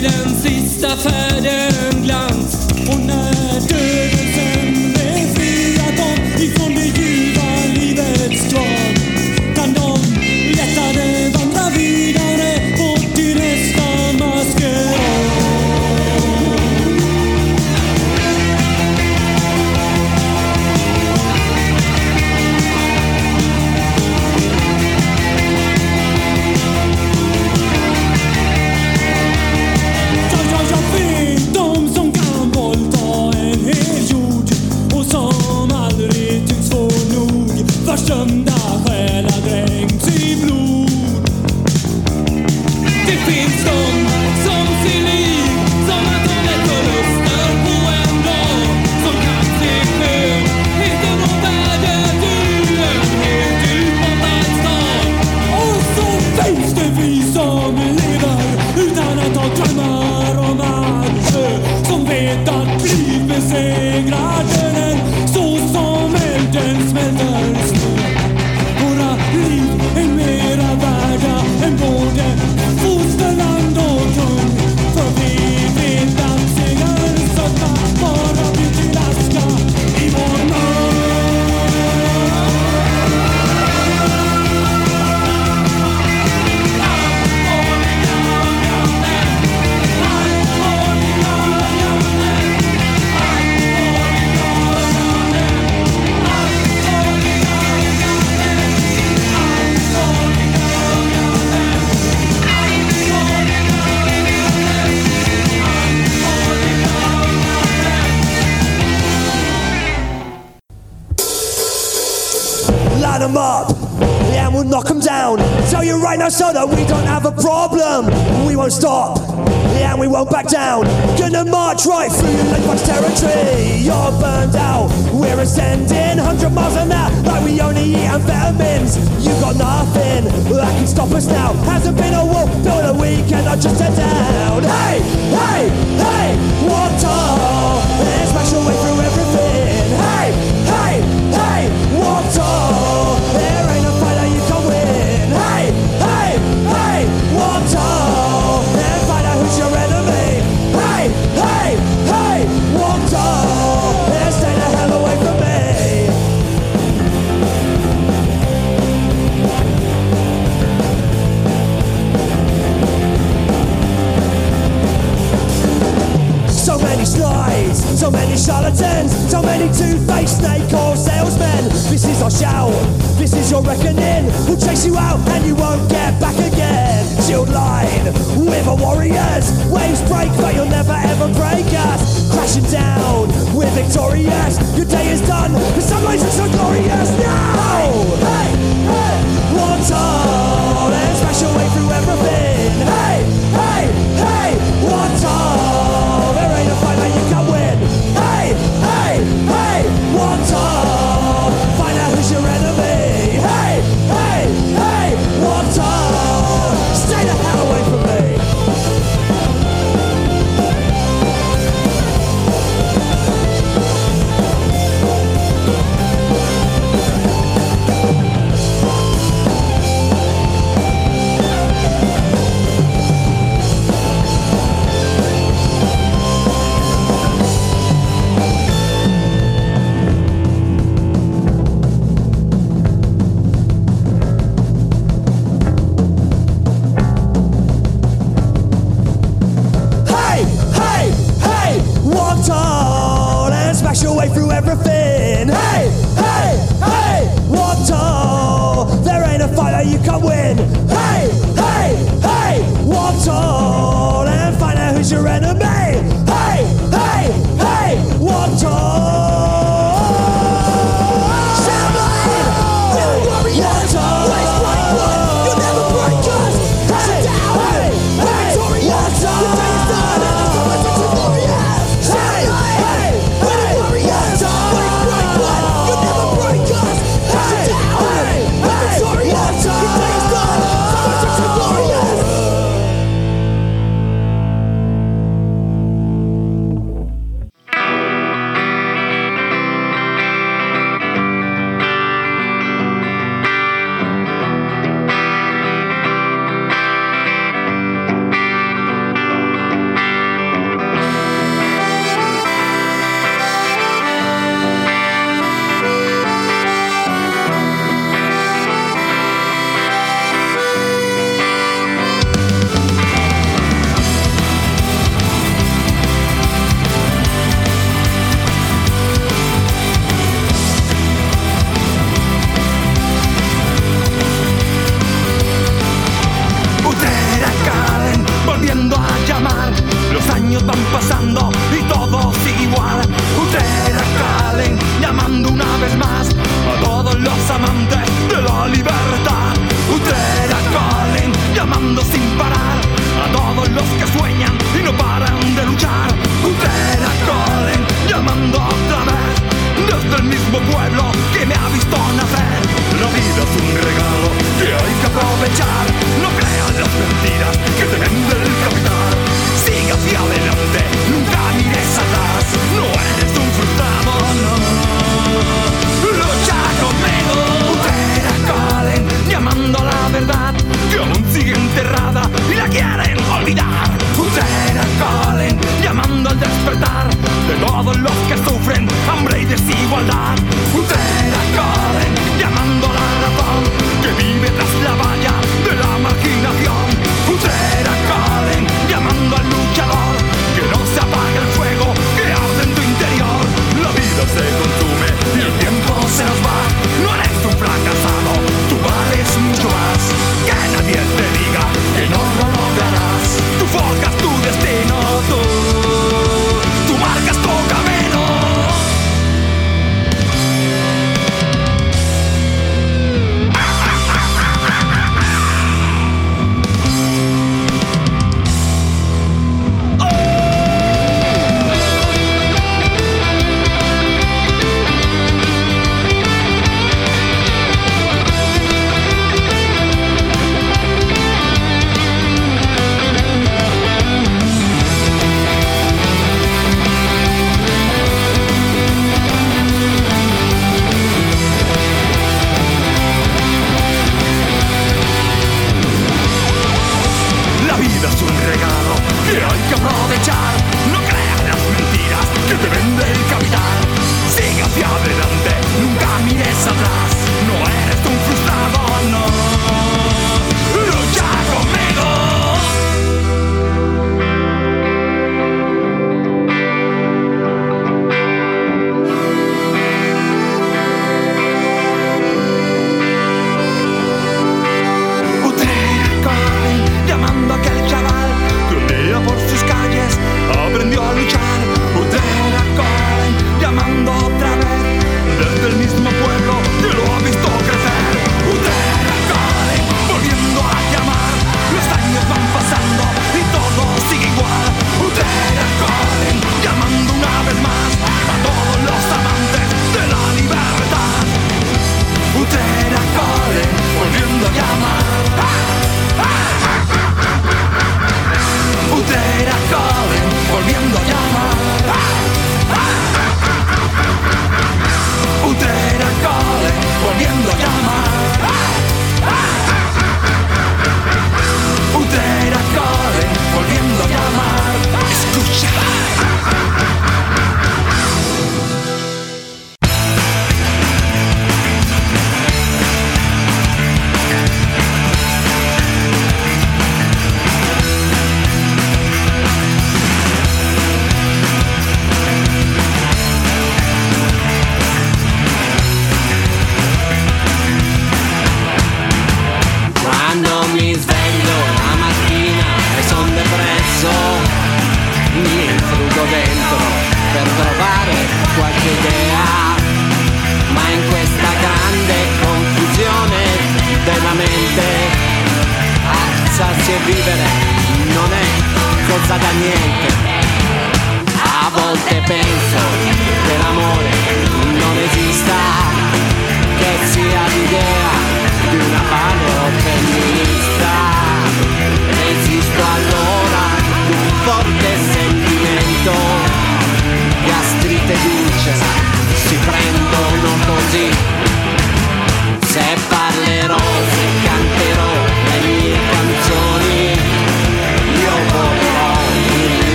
den sista färden. Down. Tell you right now, so that we don't have a problem. We won't stop, yeah, and we won't back down. Gonna march right through your Lakebox territory. You're burned out, we're ascending 100 miles an hour, like we only eat amphetamines. You got nothing that can stop us now. Hasn't been a war, built a weekend, I just set down. Hey, hey, hey, water, and smash your so many charlatans, so many two-faced snake oil salesmen. This is our shout, this is your reckoning. We'll chase you out and you won't get back again. Shield line with our warriors. Waves break, but you'll never ever break us. Crashing down, we're victorious. Your day is done, the sunrise is so glorious now. Hey, hey, water, and smash your way dead!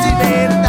presidente.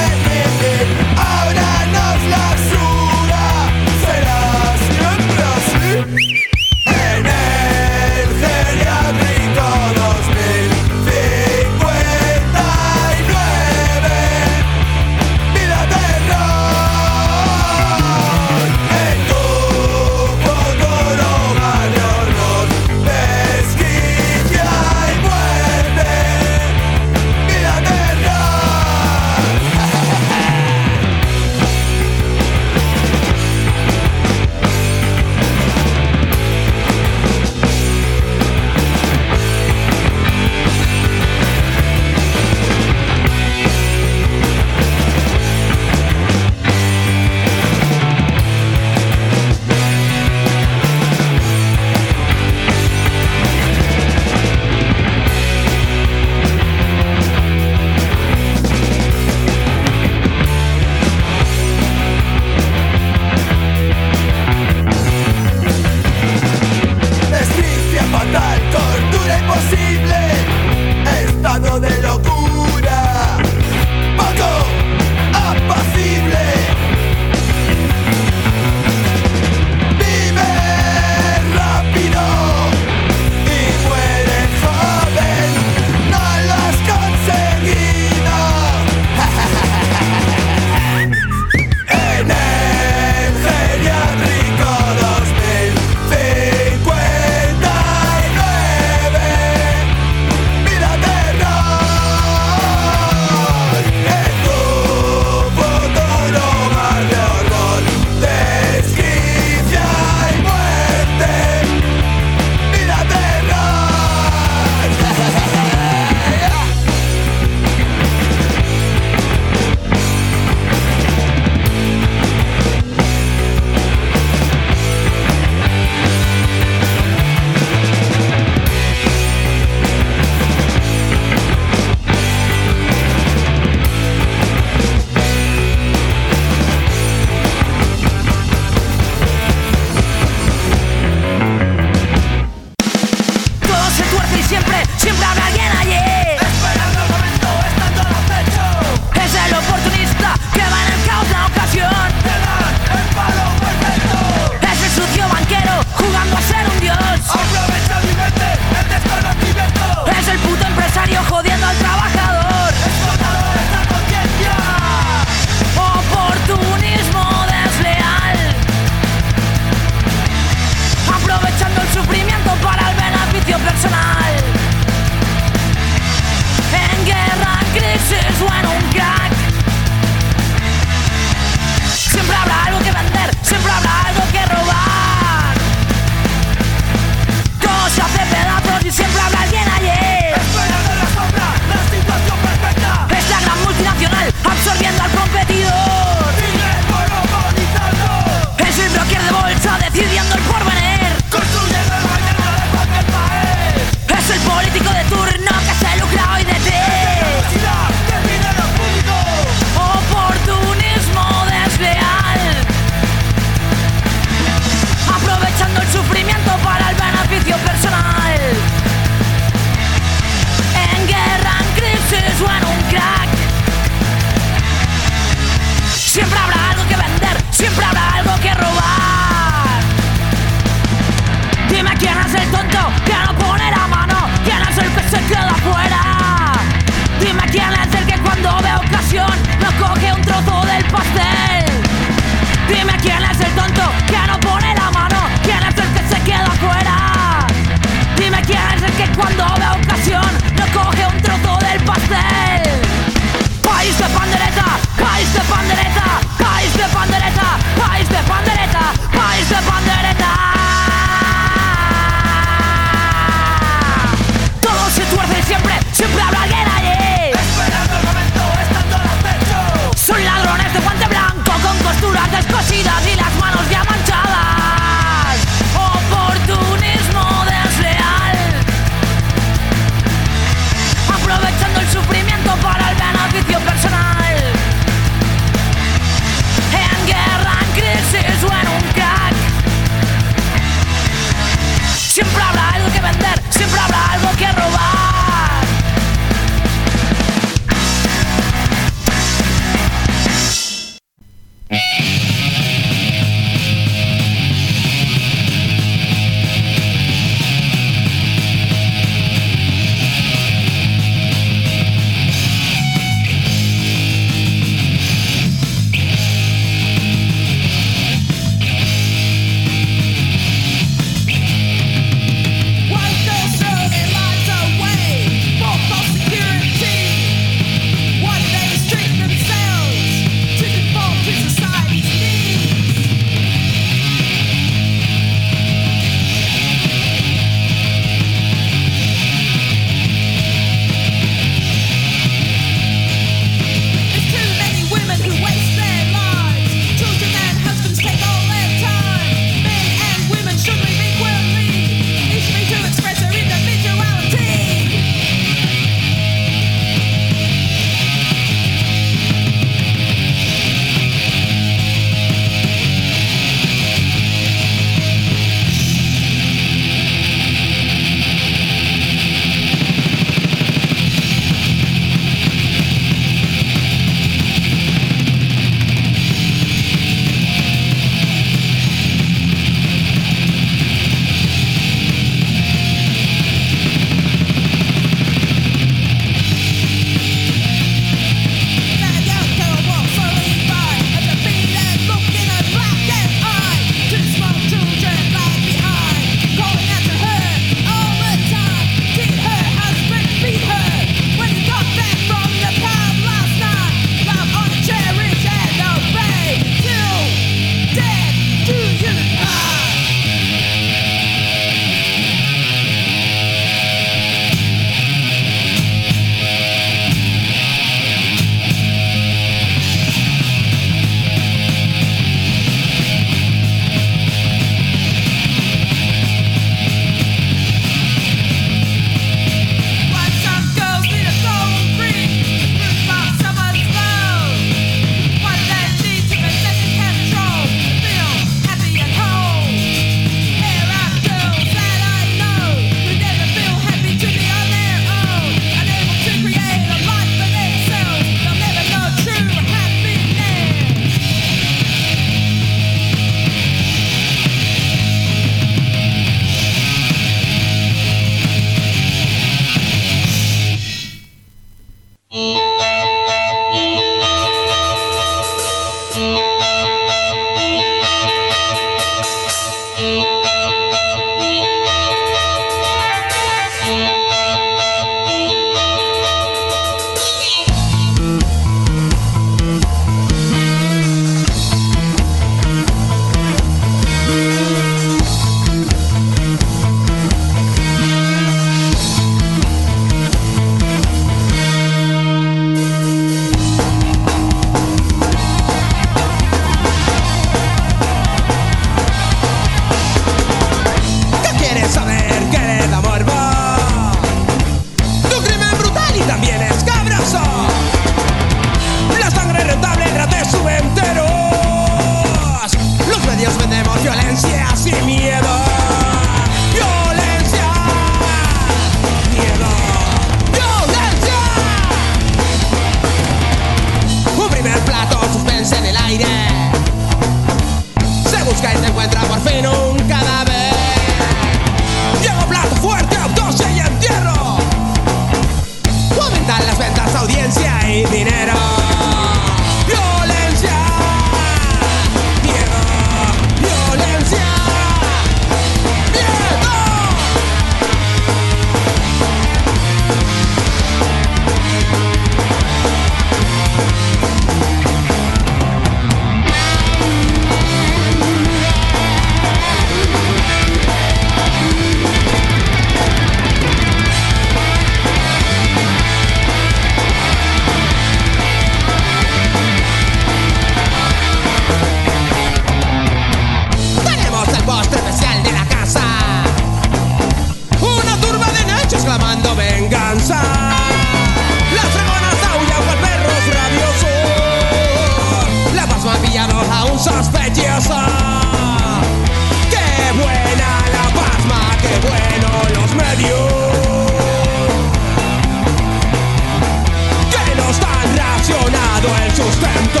El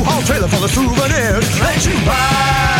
U-Haul trailer for the souvenirs that you buy.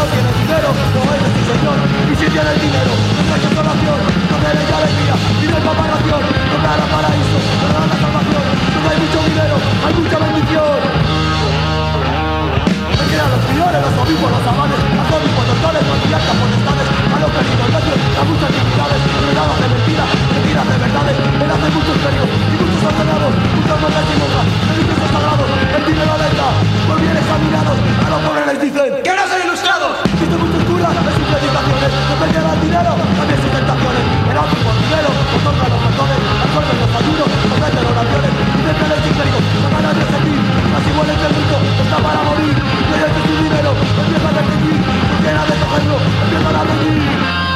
no tiene dinero, no eres mi señor. Y si tienes dinero, no traes consolación, no tienes alegría, vive para nación, no te hará paraíso, no te hará salvación. No hay mucho dinero, hay mucha bendición superiores, los obispos, los amanes, católicos, doctores, patriarcas, potestades, a los penitentes, a muchas divinidades, renados de mentiras, mentiras de verdades, el hace muchos ferios y muchos ordenados, muchas mandas y monjas, religiosos sagrados, el dinero de esta, por bien examinados, a los pobres les dicen que no son ilustrados visto muchas curas en sus meditaciones No perdían el dinero, también sus tentaciones. Eran por dinero, otorga los perdones Absorben los ayunos, ofrecen oraciones Intentan el ciclérico, no ganan de sentir Así mueren del mundo, está para morir. Mediante su dinero, empiezan a sentir Llena de cogerlo, empiezan a venir